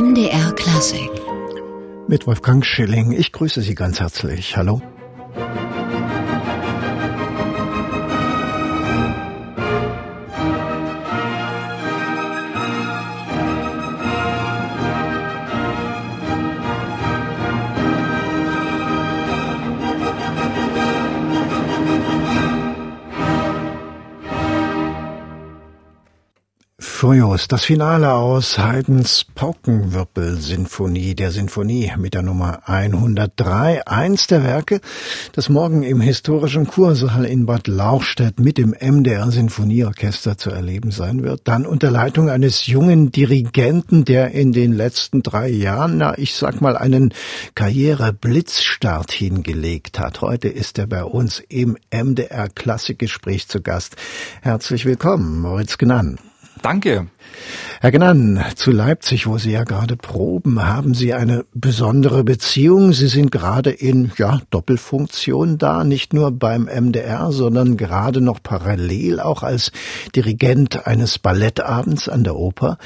MDR Klassik. Mit Wolfgang Schilling. Ich grüße Sie ganz herzlich. Hallo. Furios, das Finale aus Haydns Paukenwirbel-Sinfonie, der Sinfonie mit der Nummer 103, eins der Werke, das morgen im historischen Kursaal in Bad Lauchstädt mit dem MDR Sinfonieorchester zu erleben sein wird. Dann unter Leitung eines jungen Dirigenten, der in den letzten drei Jahren, na, ich sag mal, einen Karriere-Blitzstart hingelegt hat. Heute ist er bei uns im MDR Klassikgespräch zu Gast. Herzlich willkommen, Moritz Gnann. Danke. Herr Gnan, zu Leipzig, wo Sie ja gerade proben, haben Sie eine besondere Beziehung. Sie sind gerade in ja, Doppelfunktion da, nicht nur beim MDR, sondern gerade noch parallel auch als Dirigent eines Ballettabends an der Oper.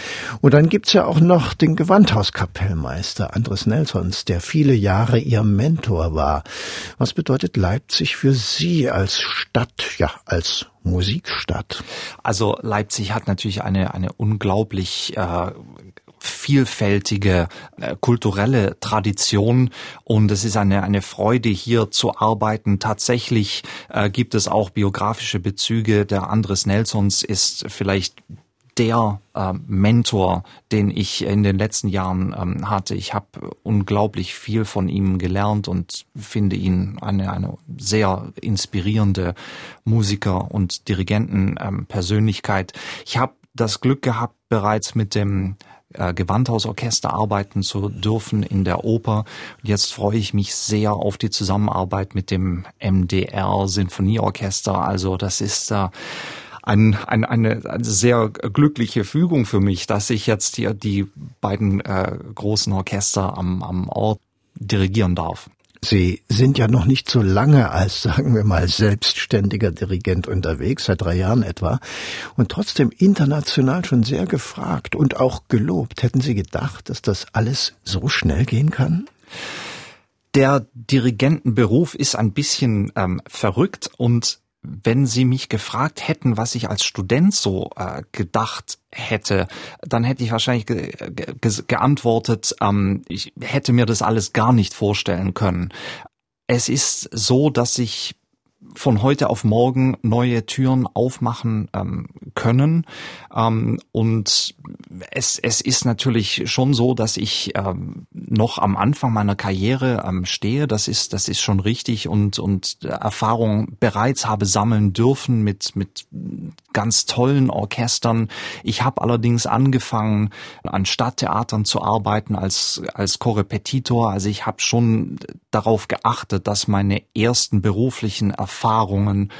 Und dann gibt's ja auch noch den Gewandhauskapellmeister Andres Nelsons, der viele Jahre Ihr Mentor war. Was bedeutet Leipzig für Sie als Stadt, ja, als Musikstadt? Also Leipzig hat natürlich eine, eine unglaublich äh, vielfältige äh, kulturelle Tradition und es ist eine eine Freude hier zu arbeiten. Tatsächlich äh, gibt es auch biografische Bezüge. Der Andres Nelsons ist vielleicht der äh, Mentor, den ich in den letzten Jahren ähm, hatte. Ich habe unglaublich viel von ihm gelernt und finde ihn eine, eine sehr inspirierende Musiker und Dirigentenpersönlichkeit. Ähm, ich habe das Glück gehabt, bereits mit dem äh, Gewandhausorchester arbeiten zu dürfen in der Oper. Jetzt freue ich mich sehr auf die Zusammenarbeit mit dem MDR Sinfonieorchester. Also das ist äh, ein, ein, eine, eine sehr glückliche Fügung für mich, dass ich jetzt hier die beiden äh, großen Orchester am, am Ort dirigieren darf. Sie sind ja noch nicht so lange als, sagen wir mal, selbstständiger Dirigent unterwegs, seit drei Jahren etwa, und trotzdem international schon sehr gefragt und auch gelobt. Hätten Sie gedacht, dass das alles so schnell gehen kann? Der Dirigentenberuf ist ein bisschen ähm, verrückt und wenn Sie mich gefragt hätten, was ich als Student so äh, gedacht hätte, dann hätte ich wahrscheinlich ge ge geantwortet, ähm, ich hätte mir das alles gar nicht vorstellen können. Es ist so, dass ich von heute auf morgen neue Türen aufmachen ähm, können. Ähm, und es, es ist natürlich schon so, dass ich ähm, noch am Anfang meiner Karriere ähm, stehe. Das ist, das ist schon richtig und, und Erfahrung bereits habe sammeln dürfen mit, mit ganz tollen Orchestern. Ich habe allerdings angefangen, an Stadttheatern zu arbeiten als, als Korrepetitor. Also ich habe schon darauf geachtet, dass meine ersten beruflichen Erfahrungen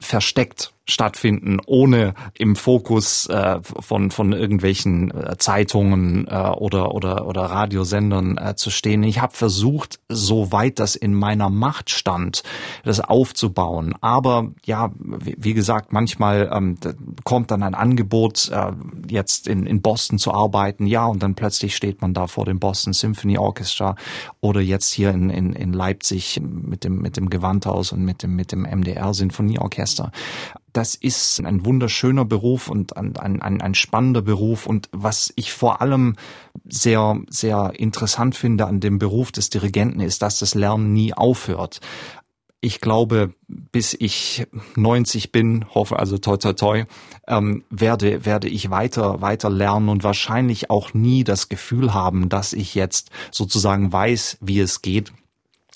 versteckt stattfinden, ohne im Fokus äh, von von irgendwelchen äh, Zeitungen äh, oder oder oder Radiosendern äh, zu stehen. Ich habe versucht, soweit das in meiner Macht stand, das aufzubauen. Aber ja, wie, wie gesagt, manchmal ähm, kommt dann ein Angebot, äh, jetzt in in Boston zu arbeiten, ja, und dann plötzlich steht man da vor dem Boston Symphony Orchestra oder jetzt hier in in, in Leipzig mit dem mit dem Gewandhaus und mit dem mit dem MDR Sinfonieorchester das ist ein wunderschöner Beruf und ein, ein, ein spannender Beruf. Und was ich vor allem sehr, sehr interessant finde an dem Beruf des Dirigenten ist, dass das Lernen nie aufhört. Ich glaube, bis ich 90 bin, hoffe also toi toi toi, ähm, werde, werde ich weiter, weiter lernen und wahrscheinlich auch nie das Gefühl haben, dass ich jetzt sozusagen weiß, wie es geht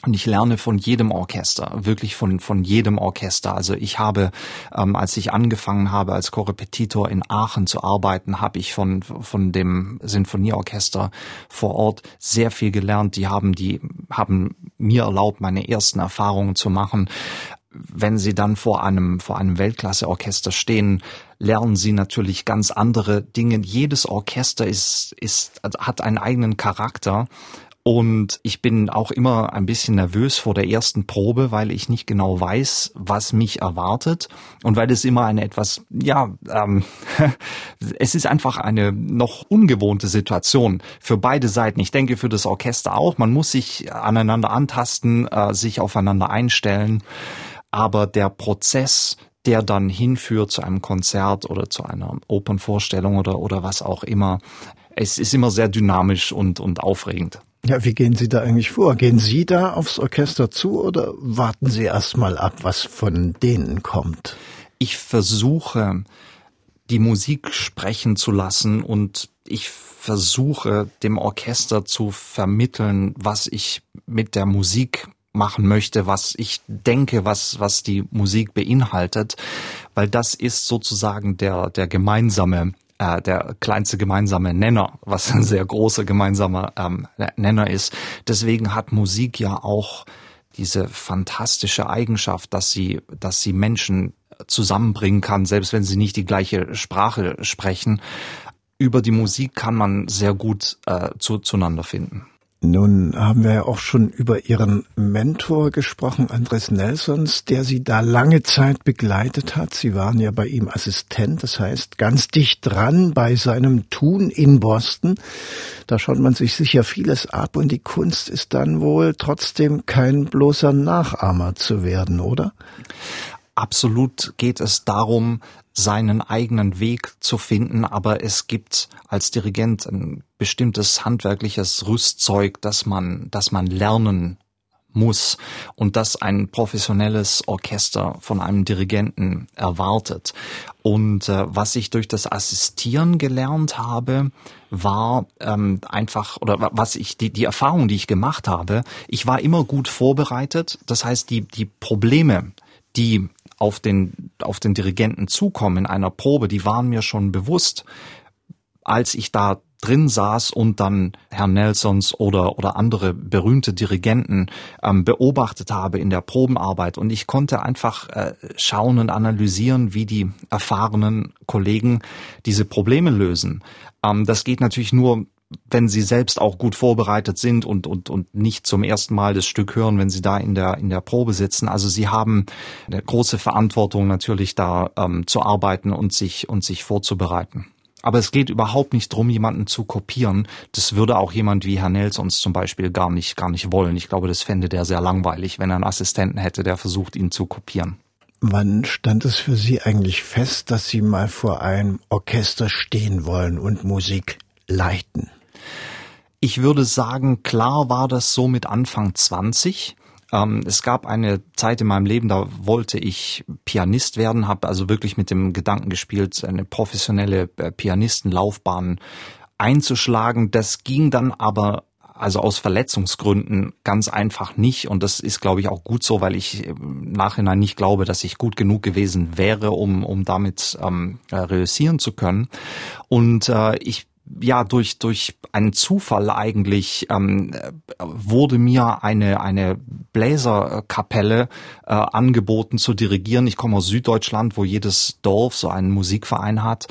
und ich lerne von jedem Orchester, wirklich von, von jedem Orchester. Also ich habe, ähm, als ich angefangen habe, als Korrepetitor in Aachen zu arbeiten, habe ich von, von dem Sinfonieorchester vor Ort sehr viel gelernt. Die haben, die haben mir erlaubt, meine ersten Erfahrungen zu machen. Wenn Sie dann vor einem, vor einem Weltklasseorchester stehen, lernen Sie natürlich ganz andere Dinge. Jedes Orchester ist, ist, hat einen eigenen Charakter Und ich bin auch immer ein bisschen nervös vor der ersten Probe, weil ich nicht genau weiß, was mich erwartet und weil es immer eine etwas, ja, ähm, es ist einfach eine noch ungewohnte Situation für beide Seiten. Ich denke für das Orchester auch. Man muss sich aneinander antasten, äh, sich aufeinander einstellen. Aber der Prozess, der dann hinführt zu einem Konzert oder zu einer Opernvorstellung oder, oder was auch immer, es ist immer sehr dynamisch und, und aufregend. Ja, wie gehen Sie da eigentlich vor? Gehen Sie da aufs Orchester zu oder warten Sie erst mal ab, was von denen kommt? Ich versuche, die Musik sprechen zu lassen und ich versuche, dem Orchester zu vermitteln, was ich mit der Musik machen möchte, was ich denke, was, was die Musik beinhaltet, weil das ist sozusagen der, der gemeinsame äh, der kleinste gemeinsame Nenner, was ein sehr großer gemeinsamer ähm, Nenner ist. Deswegen hat Musik ja auch diese fantastische Eigenschaft, dass sie, dass sie Menschen zusammenbringen kann, selbst wenn sie nicht die gleiche Sprache sprechen. Über die Musik kann man sehr gut äh, zu, zueinander finden. Nun haben wir ja auch schon über Ihren Mentor gesprochen, Andres Nelsons, der Sie da lange Zeit begleitet hat. Sie waren ja bei ihm Assistent, das heißt ganz dicht dran bei seinem Tun in Boston. Da schaut man sich sicher vieles ab und die Kunst ist dann wohl trotzdem kein bloßer Nachahmer zu werden, oder? Absolut geht es darum, seinen eigenen Weg zu finden, aber es gibt als Dirigent ein bestimmtes handwerkliches Rüstzeug, das man, das man lernen muss und das ein professionelles Orchester von einem Dirigenten erwartet. Und äh, was ich durch das Assistieren gelernt habe, war ähm, einfach oder was ich die die Erfahrung, die ich gemacht habe, ich war immer gut vorbereitet. Das heißt, die die Probleme, die auf den, auf den Dirigenten zukommen in einer Probe, die waren mir schon bewusst, als ich da drin saß und dann Herrn Nelsons oder, oder andere berühmte Dirigenten ähm, beobachtet habe in der Probenarbeit. Und ich konnte einfach äh, schauen und analysieren, wie die erfahrenen Kollegen diese Probleme lösen. Ähm, das geht natürlich nur wenn sie selbst auch gut vorbereitet sind und, und, und nicht zum ersten Mal das Stück hören, wenn sie da in der, in der Probe sitzen. Also sie haben eine große Verantwortung natürlich da ähm, zu arbeiten und sich, und sich vorzubereiten. Aber es geht überhaupt nicht drum, jemanden zu kopieren. Das würde auch jemand wie Herr Nels uns zum Beispiel gar nicht, gar nicht wollen. Ich glaube, das fände der sehr langweilig, wenn er einen Assistenten hätte, der versucht, ihn zu kopieren. Wann stand es für Sie eigentlich fest, dass Sie mal vor einem Orchester stehen wollen und Musik leiten? Ich würde sagen, klar war das so mit Anfang 20. Ähm, es gab eine Zeit in meinem Leben, da wollte ich Pianist werden, habe also wirklich mit dem Gedanken gespielt, eine professionelle äh, Pianistenlaufbahn einzuschlagen. Das ging dann aber also aus Verletzungsgründen ganz einfach nicht. Und das ist, glaube ich, auch gut so, weil ich im Nachhinein nicht glaube, dass ich gut genug gewesen wäre, um, um damit ähm, äh, reüssieren zu können. Und äh, ich ja durch durch einen Zufall eigentlich ähm, wurde mir eine eine Bläserkapelle äh, angeboten zu dirigieren. Ich komme aus Süddeutschland, wo jedes Dorf so einen Musikverein hat.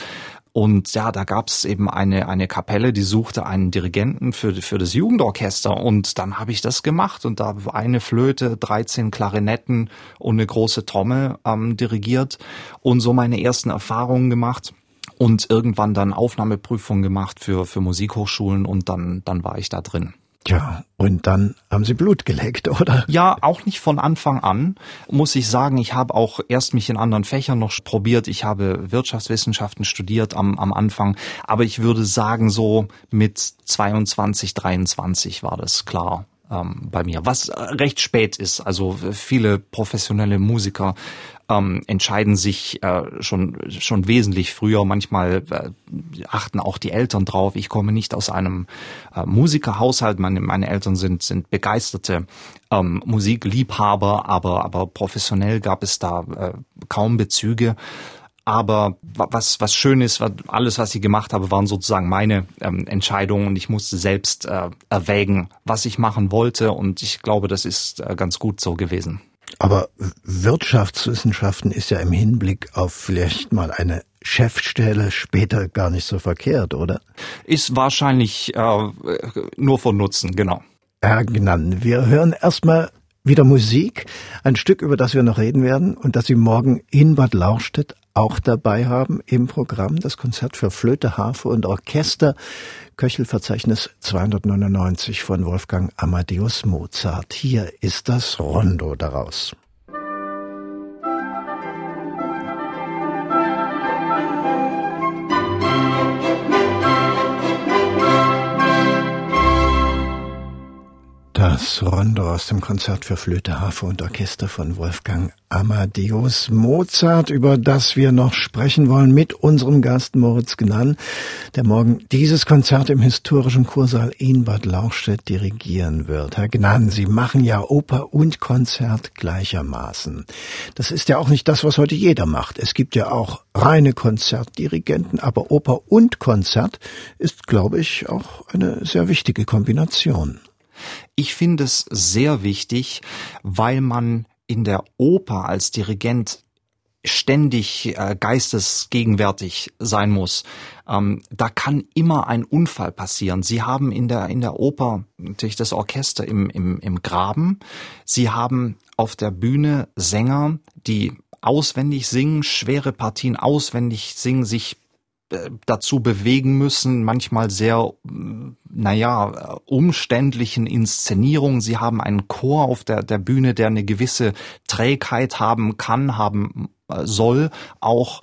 Und ja, da gab's eben eine eine Kapelle, die suchte einen Dirigenten für für das Jugendorchester und dann habe ich das gemacht und da eine Flöte, 13 Klarinetten und eine große Trommel ähm, dirigiert und so meine ersten Erfahrungen gemacht und irgendwann dann Aufnahmeprüfungen gemacht für, für Musikhochschulen und dann, dann war ich da drin. Tja, und dann haben Sie Blut geleckt, oder? Ja, auch nicht von Anfang an, muss ich sagen. Ich habe auch erst mich in anderen Fächern noch probiert. Ich habe Wirtschaftswissenschaften studiert am, am Anfang. Aber ich würde sagen, so mit 22, 23 war das klar ähm, bei mir. Was recht spät ist. Also viele professionelle Musiker ähm, entscheiden sich äh, schon schon wesentlich früher. Manchmal äh, achten auch die Eltern drauf. Ich komme nicht aus einem äh, Musikerhaushalt. Meine, meine Eltern sind sind begeisterte ähm, Musikliebhaber, aber aber professionell gab es da äh, kaum Bezüge. Aber was, was schön ist, alles, was ich gemacht habe, waren sozusagen meine ähm, Entscheidungen und ich musste selbst äh, erwägen, was ich machen wollte und ich glaube, das ist äh, ganz gut so gewesen. Aber Wirtschaftswissenschaften ist ja im Hinblick auf vielleicht mal eine Chefstelle später gar nicht so verkehrt, oder? Ist wahrscheinlich äh, nur von Nutzen, genau. Ergnan. Wir hören erstmal wieder Musik, ein Stück, über das wir noch reden werden und das Sie morgen in Bad Lauchstädt auch dabei haben im Programm, das Konzert für Flöte, Harfe und Orchester, Köchelverzeichnis 299 von Wolfgang Amadeus Mozart. Hier ist das Rondo daraus. Das Rondo aus dem Konzert für Flöte, Harfe und Orchester von Wolfgang Amadeus Mozart, über das wir noch sprechen wollen mit unserem Gast Moritz Gnann, der morgen dieses Konzert im historischen Kursaal in Bad Lauchstädt dirigieren wird. Herr Gnann, Sie machen ja Oper und Konzert gleichermaßen. Das ist ja auch nicht das, was heute jeder macht. Es gibt ja auch reine Konzertdirigenten, aber Oper und Konzert ist, glaube ich, auch eine sehr wichtige Kombination. Ich finde es sehr wichtig, weil man in der Oper als Dirigent ständig äh, geistesgegenwärtig sein muss. Ähm, da kann immer ein Unfall passieren. Sie haben in der in der Oper natürlich das Orchester im, im, im Graben. Sie haben auf der Bühne Sänger, die auswendig singen, schwere Partien auswendig singen, sich dazu bewegen müssen, manchmal sehr, naja, umständlichen Inszenierungen. Sie haben einen Chor auf der, der Bühne, der eine gewisse Trägheit haben kann, haben äh, soll, auch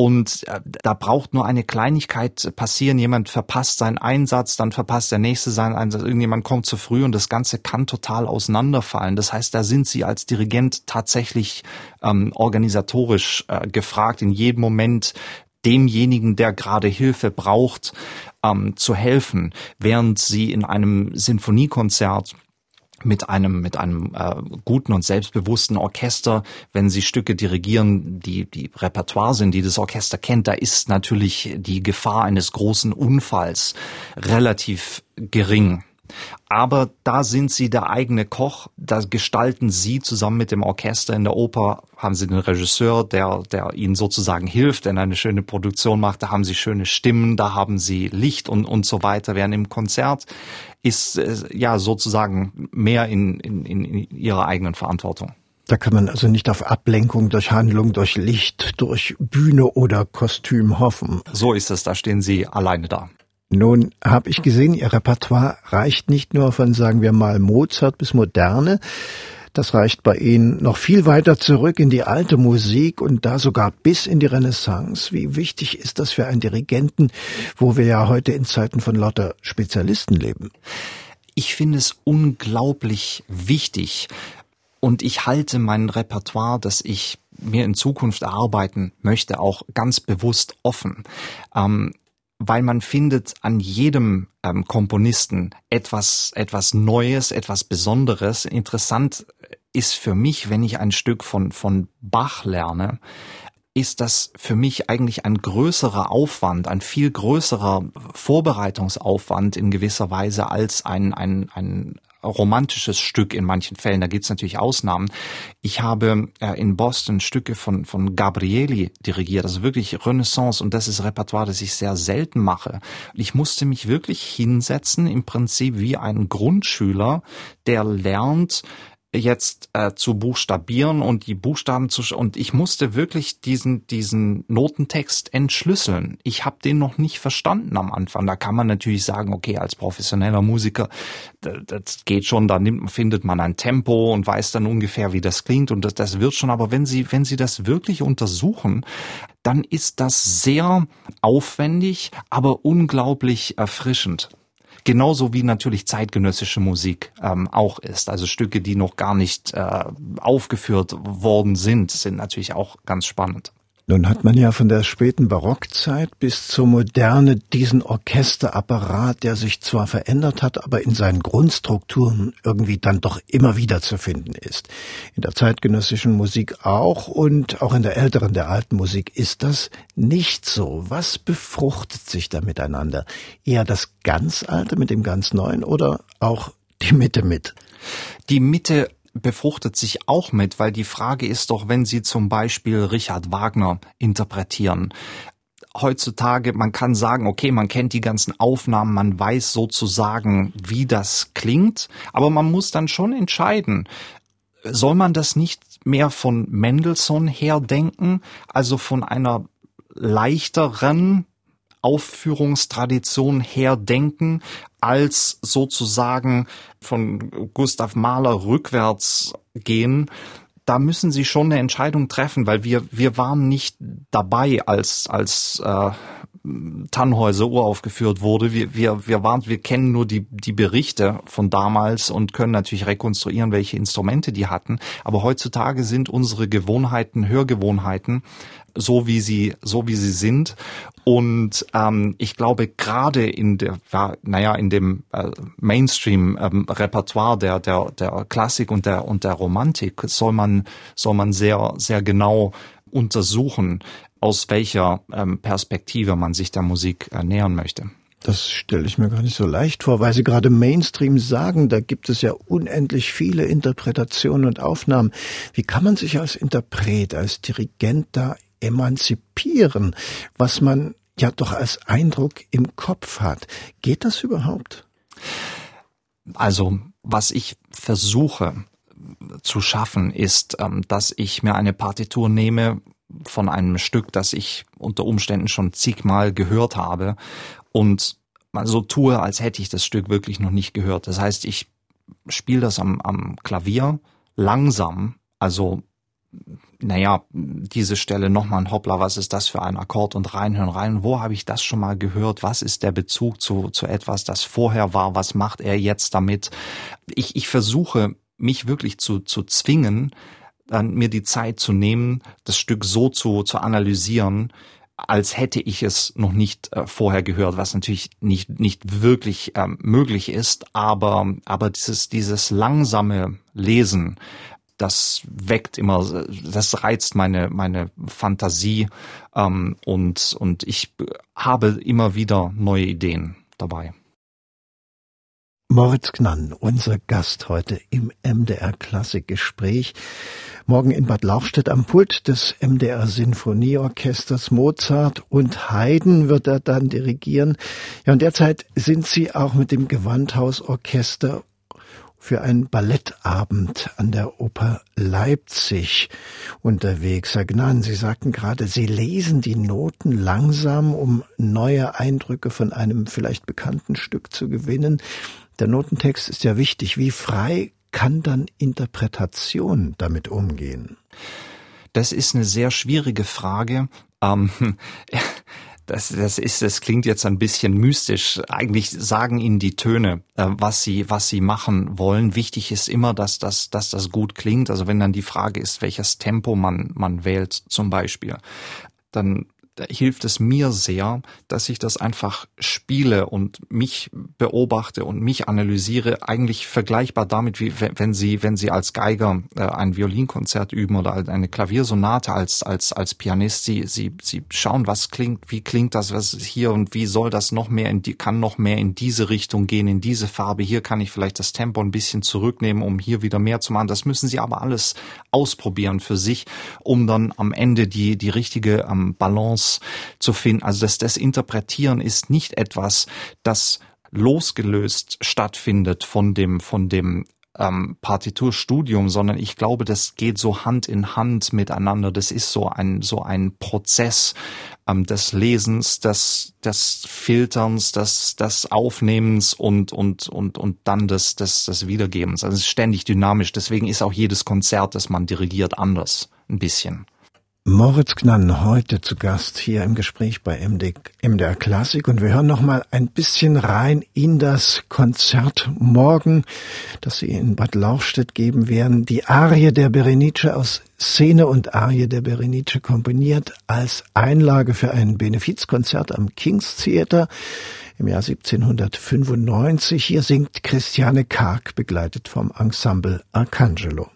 und äh, da braucht nur eine Kleinigkeit passieren. Jemand verpasst seinen Einsatz, dann verpasst der nächste seinen Einsatz. Irgendjemand kommt zu früh und das Ganze kann total auseinanderfallen. Das heißt, da sind Sie als Dirigent tatsächlich ähm, organisatorisch äh, gefragt, in jedem Moment demjenigen, der gerade Hilfe braucht, ähm, zu helfen, während sie in einem Sinfoniekonzert mit einem mit einem äh, guten und selbstbewussten Orchester, wenn sie Stücke dirigieren, die die Repertoire sind, die das Orchester kennt, da ist natürlich die Gefahr eines großen Unfalls relativ gering. Aber da sind sie der eigene Koch, da gestalten sie zusammen mit dem Orchester in der Oper, haben sie den Regisseur, der, der ihnen sozusagen hilft, der eine schöne Produktion macht, da haben sie schöne Stimmen, da haben sie Licht und, und so weiter, während im Konzert ist äh, ja sozusagen mehr in, in, in ihrer eigenen Verantwortung. Da kann man also nicht auf Ablenkung durch Handlung, durch Licht, durch Bühne oder Kostüm hoffen. So ist es, da stehen Sie alleine da. Nun habe ich gesehen, Ihr Repertoire reicht nicht nur von, sagen wir mal, Mozart bis Moderne. Das reicht bei Ihnen noch viel weiter zurück in die alte Musik und da sogar bis in die Renaissance. Wie wichtig ist das für einen Dirigenten, wo wir ja heute in Zeiten von lauter Spezialisten leben? Ich finde es unglaublich wichtig und ich halte mein Repertoire, das ich mir in Zukunft erarbeiten möchte, auch ganz bewusst offen. Ähm, weil man findet an jedem ähm, Komponisten etwas, etwas Neues, etwas Besonderes. Interessant ist für mich, wenn ich ein Stück von, von Bach lerne, ist das für mich eigentlich ein größerer Aufwand, ein viel größerer Vorbereitungsaufwand in gewisser Weise als ein, ein, ein romantisches Stück in manchen Fällen. Da gibt es natürlich Ausnahmen. Ich habe äh, in Boston Stücke von, von Gabrieli dirigiert, also wirklich Renaissance und das ist Repertoire, das ich sehr selten mache. Ich musste mich wirklich hinsetzen, im Prinzip wie ein Grundschüler, der lernt, jetzt äh, zu buchstabieren und die Buchstaben zu und ich musste wirklich diesen diesen Notentext entschlüsseln. Ich habe den noch nicht verstanden am Anfang. Da kann man natürlich sagen, okay, als professioneller Musiker, das geht schon, da nimmt, findet man ein Tempo und weiß dann ungefähr, wie das klingt und das, das wird schon. Aber wenn Sie wenn Sie das wirklich untersuchen, dann ist das sehr aufwendig, aber unglaublich erfrischend. Genauso wie natürlich zeitgenössische Musik ähm, auch ist. Also Stücke, die noch gar nicht äh, aufgeführt worden sind, sind natürlich auch ganz spannend. Nun hat man ja von der späten Barockzeit bis zur Moderne diesen Orchesterapparat, der sich zwar verändert hat, aber in seinen Grundstrukturen irgendwie dann doch immer wieder zu finden ist. In der zeitgenössischen Musik auch und auch in der älteren, der alten Musik ist das nicht so. Was befruchtet sich da miteinander? Eher das ganz Alte mit dem ganz Neuen oder auch die Mitte mit? Die Mitte befruchtet sich auch mit, weil die Frage ist doch, wenn Sie zum Beispiel Richard Wagner interpretieren, heutzutage, man kann sagen, okay, man kennt die ganzen Aufnahmen, man weiß sozusagen, wie das klingt, aber man muss dann schon entscheiden, soll man das nicht mehr von Mendelssohn her denken, also von einer leichteren Aufführungstradition her denken, als sozusagen von Gustav Mahler rückwärts gehen, da müssen Sie schon eine Entscheidung treffen, weil wir wir waren nicht dabei, als als äh, Tannhäuser uraufgeführt wurde. Wir wir wir waren wir kennen nur die die Berichte von damals und können natürlich rekonstruieren, welche Instrumente die hatten. Aber heutzutage sind unsere Gewohnheiten Hörgewohnheiten so wie sie so wie sie sind und ähm, ich glaube gerade in der naja in dem äh, Mainstream ähm, Repertoire der der der Klassik und der und der Romantik soll man soll man sehr sehr genau untersuchen aus welcher ähm, Perspektive man sich der Musik äh, nähern möchte. Das stelle ich mir gar nicht so leicht vor, weil Sie gerade Mainstream sagen, da gibt es ja unendlich viele Interpretationen und Aufnahmen. Wie kann man sich als Interpret, als Dirigent da emanzipieren, was man ja doch als Eindruck im Kopf hat. Geht das überhaupt? Also, was ich versuche zu schaffen, ist, ähm, dass ich mir eine Partitur nehme von einem Stück, das ich unter Umständen schon zigmal gehört habe und so tue, als hätte ich das Stück wirklich noch nicht gehört. Das heißt, ich spiele das am, am Klavier langsam, also naja, diese Stelle nochmal ein Hoppla, was ist das für ein Akkord und reinhören rein, wo habe ich das schon mal gehört, was ist der Bezug zu, zu etwas, das vorher war, was macht er jetzt damit. Ich, ich versuche mich wirklich zu, zu zwingen, dann mir die Zeit zu nehmen, das Stück so zu, zu analysieren, als hätte ich es noch nicht äh, vorher gehört, was natürlich nicht nicht wirklich ähm, möglich ist, aber aber dieses dieses langsame Lesen, das weckt immer, das reizt meine meine Fantasie ähm, und und ich habe immer wieder neue Ideen dabei. Moritz Gnann, unser Gast heute im MDR Klassikgespräch. Morgen in Bad Lauchstädt am Pult des MDR Sinfonieorchesters Mozart und Haydn wird er dann dirigieren. Ja, und derzeit sind Sie auch mit dem Gewandhausorchester für einen Ballettabend an der Oper Leipzig unterwegs. Herr Gnan, Sie sagten gerade, Sie lesen die Noten langsam, um neue Eindrücke von einem vielleicht bekannten Stück zu gewinnen. Der Notentext ist ja wichtig. Wie frei kann dann Interpretation damit umgehen? Das ist eine sehr schwierige Frage. Ähm, das, das ist, das klingt jetzt ein bisschen mystisch. Eigentlich sagen ihnen die Töne, äh, was sie, was sie machen wollen. Wichtig ist immer, dass das, dass das gut klingt. Also wenn dann die Frage ist, welches Tempo man, man wählt, zum Beispiel, dann hilft es mir sehr, dass ich das einfach spiele und mich beobachte und mich analysiere, eigentlich vergleichbar damit, wie wenn Sie, wenn Sie als Geiger äh, ein Violinkonzert üben oder eine Klaviersonate als, als, als Pianist, Sie, Sie, Sie schauen, was klingt, wie klingt das, was ist hier und wie soll das noch mehr in die, kann noch mehr in diese Richtung gehen, in diese Farbe. Hier kann ich vielleicht das Tempo ein bisschen zurücknehmen, um hier wieder mehr zu machen. Das müssen Sie aber alles ausprobieren für sich, um dann am Ende die, die richtige ähm, Balance zu finden. Also das, das Interpretieren ist nicht etwas, das losgelöst stattfindet von dem, von dem ähm, Partiturstudium, sondern ich glaube, das geht so Hand in Hand miteinander. Das ist so ein so ein Prozess ähm, des Lesens, des des Filterns, des des Aufnehmens und und und und dann des des des Wiedergebens. Also es ist ständig dynamisch. Deswegen ist auch jedes Konzert, das man dirigiert, anders ein bisschen. Moritz Gnann heute zu Gast hier im Gespräch bei MD, MDR Klassik und wir hören noch mal ein bisschen rein in das Konzert morgen, das Sie in Bad Lauchstädt geben werden. Die Arie der Berenice aus Szene und Arie der Berenice komponiert als Einlage für ein Benefizkonzert am King's Theater im Jahr 1795. Hier singt Christiane Karg, begleitet vom Ensemble Arcangelo.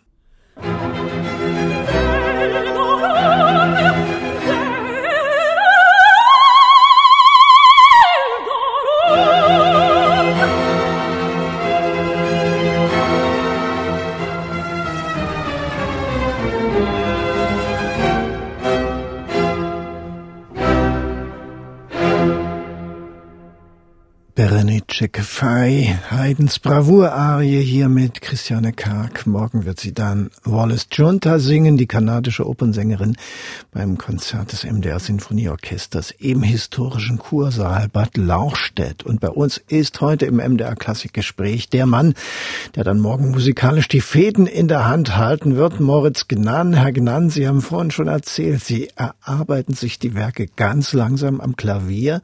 Berenice Fei, Haydns Bravour-Arie hier mit Christiane Karg. Morgen wird sie dann Wallace Junta singen, die kanadische Opernsängerin, beim Konzert des MDR Sinfonieorchesters im historischen Kursaal Bad Lauchstädt. Und bei uns ist heute im MDR Klassikgespräch der Mann, der dann morgen musikalisch die Fäden in der Hand halten wird, Moritz Gnan. Herr Gnan, Sie haben vorhin schon erzählt, Sie erarbeiten sich die Werke ganz langsam am Klavier.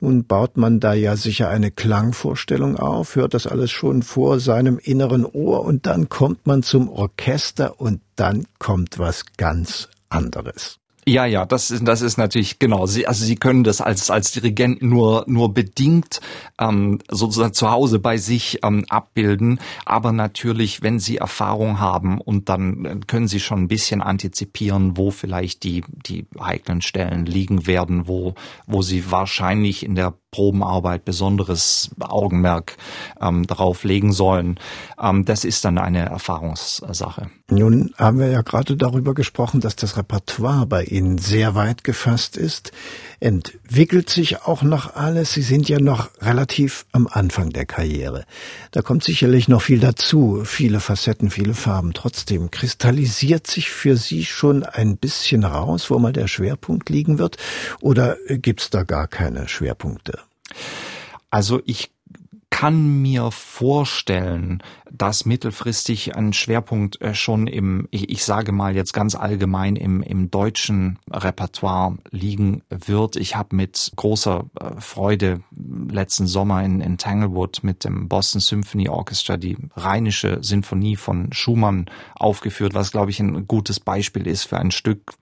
Nun baut man da ja sicher eine Klangvorstellung auf, hört das alles schon vor seinem inneren Ohr und dann kommt man zum Orchester und dann kommt was ganz anderes. Ja, ja, das ist, das ist natürlich genau. Sie, also Sie können das als als Dirigent nur nur bedingt ähm, sozusagen zu Hause bei sich ähm, abbilden, aber natürlich, wenn Sie Erfahrung haben und dann äh, können Sie schon ein bisschen antizipieren, wo vielleicht die die heiklen Stellen liegen werden, wo wo Sie wahrscheinlich in der Probenarbeit besonderes Augenmerk ähm, darauf legen sollen. Ähm, das ist dann eine Erfahrungssache. Nun haben wir ja gerade darüber gesprochen, dass das Repertoire bei Ihnen sehr weit gefasst ist. Entwickelt sich auch noch alles? Sie sind ja noch relativ am Anfang der Karriere. Da kommt sicherlich noch viel dazu, viele Facetten, viele Farben. Trotzdem kristallisiert sich für Sie schon ein bisschen raus, wo mal der Schwerpunkt liegen wird? Oder gibt's da gar keine Schwerpunkte? Also ich kann mir vorstellen, dass mittelfristig ein Schwerpunkt äh, schon im, ich, ich, sage mal jetzt ganz allgemein im, im deutschen Repertoire liegen wird. Ich habe mit großer äh, Freude letzten Sommer in, in Tanglewood mit dem Boston Symphony Orchestra die Rheinische Sinfonie von Schumann aufgeführt, was glaube ich ein gutes Beispiel ist für ein Stück,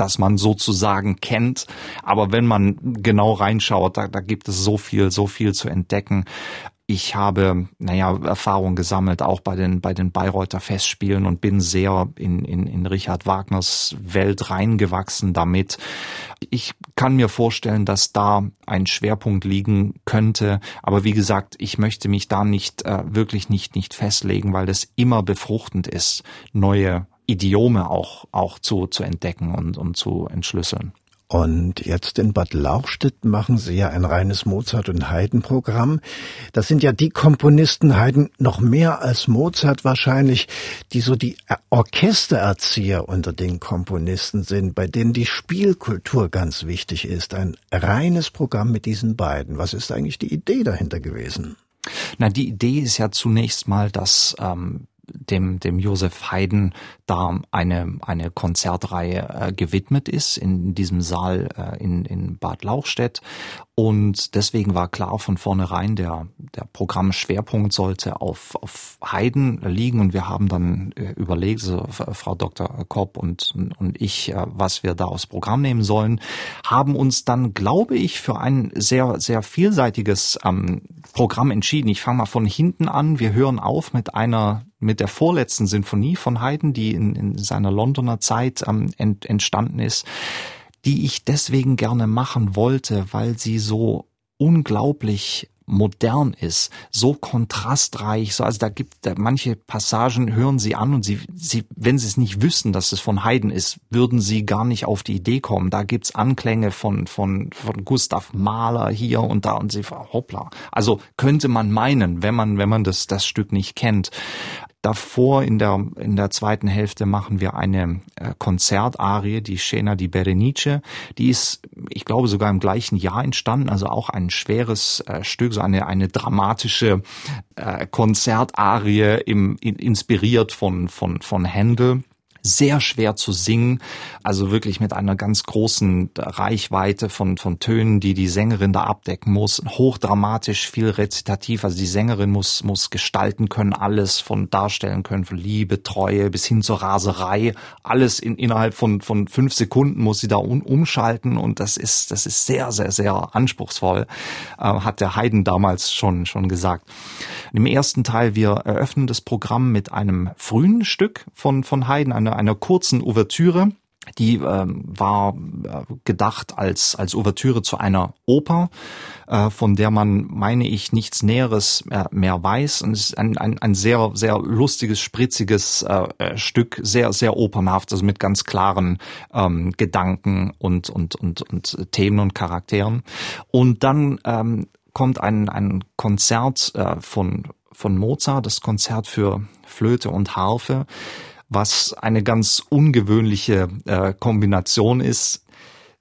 das man sozusagen kennt. Aber wenn man genau reinschaut, da, da gibt es so viel, so viel zu entdecken. Ich habe, naja, Erfahrung gesammelt, auch bei den, bei den Bayreuther Festspielen und bin sehr in, in, in Richard Wagners Welt reingewachsen damit. Ich kann mir vorstellen, dass da ein Schwerpunkt liegen könnte. Aber wie gesagt, ich möchte mich da nicht, äh, wirklich nicht, nicht festlegen, weil es immer befruchtend ist, neue Idiome auch, auch zu, zu entdecken und, und zu entschlüsseln. Und jetzt in Bad Lauchstädt machen Sie ja ein reines Mozart- und Haydn-Programm. Das sind ja die Komponisten, Haydn noch mehr als Mozart wahrscheinlich, die so die Orchestererzieher unter den Komponisten sind, bei denen die Spielkultur ganz wichtig ist. Ein reines Programm mit diesen beiden. Was ist eigentlich die Idee dahinter gewesen? Na, die Idee ist ja zunächst mal, dass ähm, dem, dem Josef Haydn da eine, eine Konzertreihe äh, gewidmet ist in diesem Saal äh, in, in Bad Lauchstädt. Und deswegen war klar von vornherein, der, der Programmschwerpunkt sollte auf, auf Haydn liegen. Und wir haben dann äh, überlegt, so, Frau Dr. Kopp und, und ich, äh, was wir da aufs Programm nehmen sollen, haben uns dann, glaube ich, für ein sehr, sehr vielseitiges ähm, Programm entschieden. Ich fange mal von hinten an. Wir hören auf mit einer mit der vorletzten Sinfonie von Haydn, die in, in seiner Londoner Zeit ähm, ent, entstanden ist, die ich deswegen gerne machen wollte, weil sie so unglaublich modern ist, so kontrastreich, so also da gibt da manche Passagen hören Sie an und Sie Sie wenn Sie es nicht wüssten, dass es von Haydn ist, würden Sie gar nicht auf die Idee kommen. Da gibt's Anklänge von von von Gustav Mahler hier und da und Sie hoppla. Also könnte man meinen, wenn man wenn man das das Stück nicht kennt. Davor in der, in der zweiten Hälfte machen wir eine äh, Konzertarie, die Scena di Berenice. Die ist, ich glaube, sogar im gleichen Jahr entstanden, also auch ein schweres äh, Stück, so eine, eine dramatische äh, Konzertarie im, in, inspiriert von, von, von Händel sehr schwer zu singen, also wirklich mit einer ganz großen Reichweite von, von Tönen, die die Sängerin da abdecken muss, hochdramatisch, viel rezitativ, also die Sängerin muss, muss gestalten können, alles von darstellen können, von Liebe, Treue bis hin zur Raserei, alles in, innerhalb von, von fünf Sekunden muss sie da um, umschalten und das ist, das ist sehr, sehr, sehr anspruchsvoll, äh, hat der Haydn damals schon, schon gesagt. Im ersten Teil, wir eröffnen das Programm mit einem frühen Stück von, von Haydn, einer, einer kurzen Ouvertüre. Die ähm, war äh, gedacht als, als Ouvertüre zu einer Oper, äh, von der man, meine ich, nichts Näheres mehr, mehr weiß. Und es ist ein, ein, ein sehr, sehr lustiges, spritziges äh, äh Stück, sehr, sehr opernhaft, also mit ganz klaren ähm, Gedanken und, und, und, und Themen und Charakteren. Und dann ähm, kommt ein, ein Konzert äh, von, von Mozart, das Konzert für Flöte und Harfe, was eine ganz ungewöhnliche äh, Kombination ist.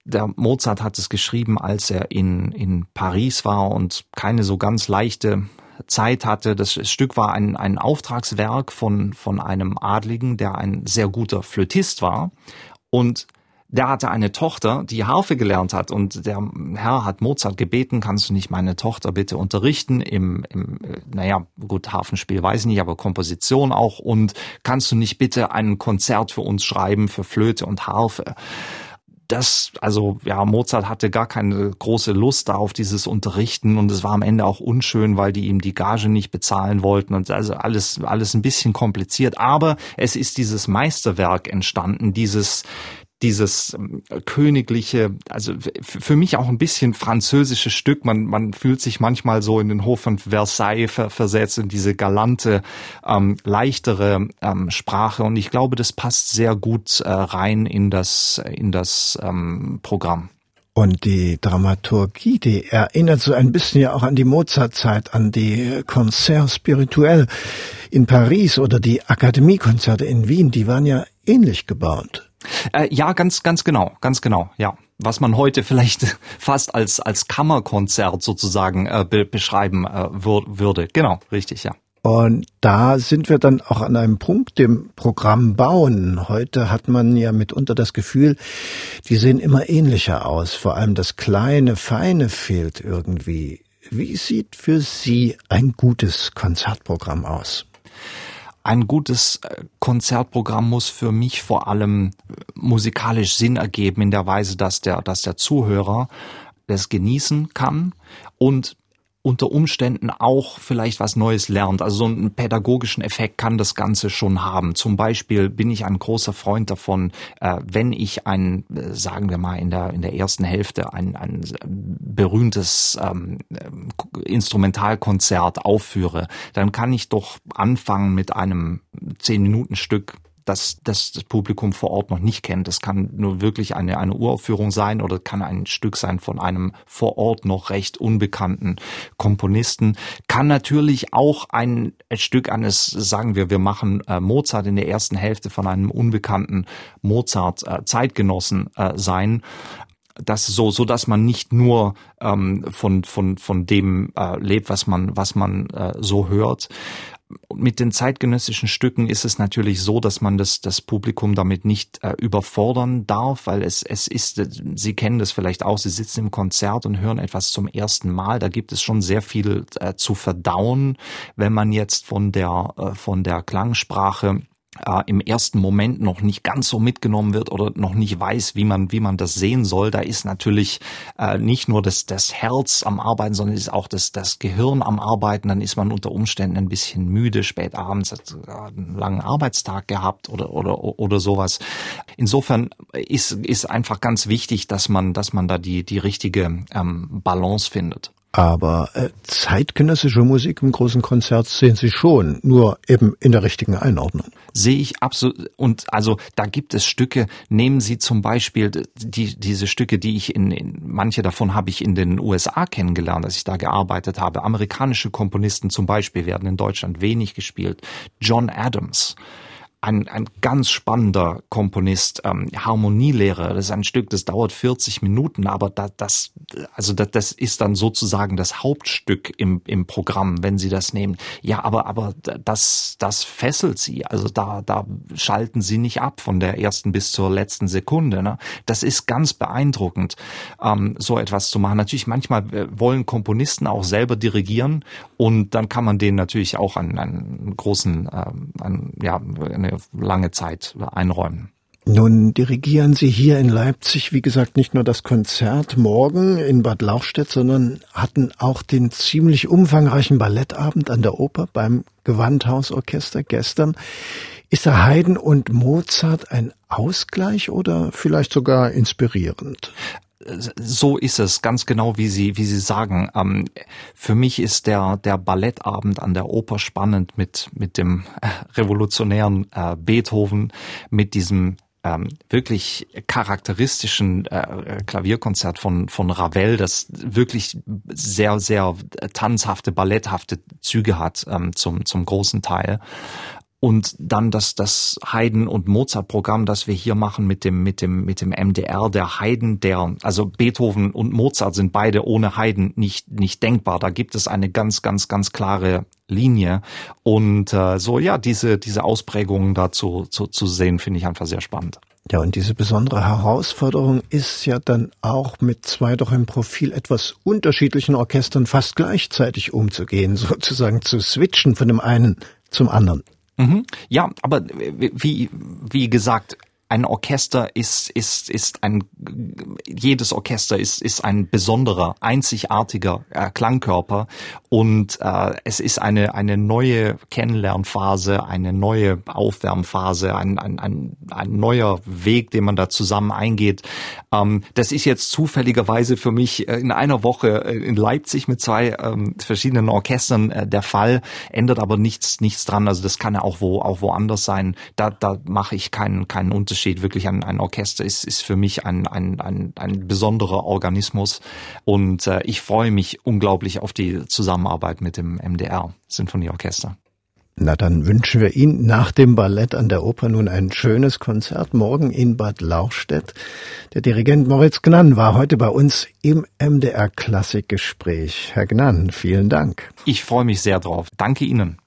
Der Mozart hat es geschrieben, als er in, in Paris war und keine so ganz leichte Zeit hatte. Das Stück war ein, ein Auftragswerk von, von einem Adligen, der ein sehr guter Flötist war. Und der hatte eine Tochter, die Harfe gelernt hat und der Herr hat Mozart gebeten, kannst du nicht meine Tochter bitte unterrichten im, im naja, gut, Harfenspiel weiß ich nicht, aber Komposition auch und kannst du nicht bitte ein Konzert für uns schreiben für Flöte und Harfe? das, also ja, Mozart hatte gar keine große Lust da auf dieses Unterrichten und es war am Ende auch unschön, weil die ihm die Gage nicht bezahlen wollten und also alles, alles ein bisschen kompliziert. Aber es ist dieses Meisterwerk entstanden, dieses, dieses ähm, königliche, also für mich auch ein bisschen französische Stück. Man, man fühlt sich manchmal so in den Hof von Versailles ver versetzt, in diese galante, ähm, leichtere ähm, Sprache. Und ich glaube, das passt sehr gut äh, rein in das, in das ähm, Programm. Und die Dramaturgie, die erinnert so ein bisschen ja auch an die Mozartzeit, an die Concert spirituel in Paris oder die Akademiekonzerte in Wien, die waren ja ähnlich gebaut. Äh, ja, ganz, ganz genau, ganz genau, ja. Was man heute vielleicht fast als, als Kammerkonzert sozusagen äh, be beschreiben äh, wür würde. Genau, richtig, ja. Und da sind wir dann auch an einem Punkt, dem Programm bauen. Heute hat man ja mitunter das Gefühl, die sehen immer ähnlicher aus. Vor allem das kleine, feine fehlt irgendwie. Wie sieht für Sie ein gutes Konzertprogramm aus? Ein gutes äh, Konzertprogramm muss für mich vor allem musikalisch Sinn ergeben in der Weise, dass der, dass der Zuhörer es genießen kann und unter Umständen auch vielleicht was Neues lernt. Also so einen pädagogischen Effekt kann das Ganze schon haben. Zum Beispiel bin ich ein großer Freund davon, äh, wenn ich ein, äh, sagen wir mal in der in der ersten Hälfte ein, ein berühmtes ähm, Instrumentalkonzert aufführe, dann kann ich doch anfangen mit einem zehn Minuten Stück das, das das Publikum vor Ort noch nicht kennt. Das kann nur wirklich eine, eine Uraufführung sein oder kann ein Stück sein von einem vor Ort noch recht unbekannten Komponisten. Kann natürlich auch ein Stück eines, sagen wir, wir machen äh, Mozart in der ersten Hälfte von einem unbekannten Mozart äh, äh, sein das so, so dass man nicht nur ähm, von von von dem äh, lebt, was man was man äh, so hört mit den zeitgenössischen Stücken ist es natürlich so, dass man das, das Publikum damit nicht äh, überfordern darf, weil es, es ist, Sie kennen das vielleicht auch, Sie sitzen im Konzert und hören etwas zum ersten Mal. Da gibt es schon sehr viel äh, zu verdauen, wenn man jetzt von der, äh, von der Klangsprache äh, im ersten Moment noch nicht ganz so mitgenommen wird oder noch nicht weiß, wie man, wie man das sehen soll. Da ist natürlich äh, nicht nur das, das Herz am Arbeiten, sondern ist auch das, das Gehirn am Arbeiten. Dann ist man unter Umständen ein bisschen müde, spät abends, hat einen langen Arbeitstag gehabt oder, oder, oder sowas. Insofern ist, ist einfach ganz wichtig, dass man, dass man da die, die richtige ähm, Balance findet. Aber äh, zeitgenössische Musik im großen Konzert sehen Sie schon, nur eben in der richtigen Einordnung. Sehe ich absolut. Und also da gibt es Stücke. Nehmen Sie zum Beispiel die, diese Stücke, die ich in, in manche davon habe ich in den USA kennengelernt, als ich da gearbeitet habe. Amerikanische Komponisten zum Beispiel werden in Deutschland wenig gespielt. John Adams ein, ein ganz spannender Komponist, ähm, Harmonielehre. Das ist ein Stück, das dauert 40 Minuten, aber da, das, also das, das ist dann sozusagen das Hauptstück im, im Programm, wenn Sie das nehmen. Ja, aber, aber das, das fesselt Sie. Also da, da schalten Sie nicht ab von der ersten bis zur letzten Sekunde. Ne? Das ist ganz beeindruckend, ähm, so etwas zu machen. Natürlich, manchmal äh, wollen Komponisten auch selber dirigieren und dann kann man denen natürlich auch einen, einen großen, ähm, einen, ja, eine eine lange Zeit einräumen. Nun dirigieren Sie hier in Leipzig, wie gesagt, nicht nur das Konzert morgen in Bad Lauchstädt, sondern hatten auch den ziemlich umfangreichen Ballettabend an der Oper beim Gewandhausorchester gestern. Ist da Haydn und Mozart ein Ausgleich oder vielleicht sogar inspirierend? So ist es, ganz genau wie Sie, wie Sie sagen. Ähm, für mich ist der, der Ballettabend an der Oper spannend mit, mit dem äh, revolutionären äh, Beethoven, mit diesem ähm, wirklich charakteristischen äh, Klavierkonzert von, von Ravel, das wirklich sehr, sehr tanzhafte, balletthafte Züge hat ähm, zum, zum großen Teil und dann das das Haydn und Mozart Programm, das wir hier machen mit dem mit dem mit dem MDR der Haydn der also Beethoven und Mozart sind beide ohne Haydn nicht nicht denkbar. Da gibt es eine ganz ganz ganz klare Linie und äh, so ja diese diese Ausprägungen dazu zu, zu sehen finde ich einfach sehr spannend. Ja, und diese besondere Herausforderung ist ja dann auch mit zwei doch im Profil etwas unterschiedlichen Orchestern fast gleichzeitig umzugehen, sozusagen zu switchen von dem einen zum anderen. Mhm. Ja, aber wie, wie gesagt, ein Orchester ist, ist, ist ein, jedes Orchester ist, ist ein besonderer, einzigartiger äh, Klangkörper und äh, es ist eine, eine neue Kennenlernphase, eine neue Aufwärmphase, ein, ein, ein, ein neuer Weg, den man da zusammen eingeht. Ähm, das ist jetzt zufälligerweise für mich äh, in einer Woche äh, in Leipzig mit zwei ähm, verschiedenen Orchestern äh, der Fall, ändert aber nichts, nichts dran. Also das kann ja auch wo, auch woanders sein. Da, da mache ich keinen, keinen Unterschied steht. Wirklich ein, ein Orchester ist, ist für mich ein, ein, ein, ein besonderer Organismus. Und äh, ich freue mich unglaublich auf die Zusammenarbeit mit dem MDR Sinfonieorchester. Na, dann wünschen wir Ihnen nach dem Ballett an der Oper nun ein schönes Konzert morgen in Bad Lauchstädt. Der Dirigent Moritz Gnann war heute bei uns im MDR Klassikgespräch. Herr Gnann, vielen Dank. Ich freue mich sehr drauf. Danke Ihnen.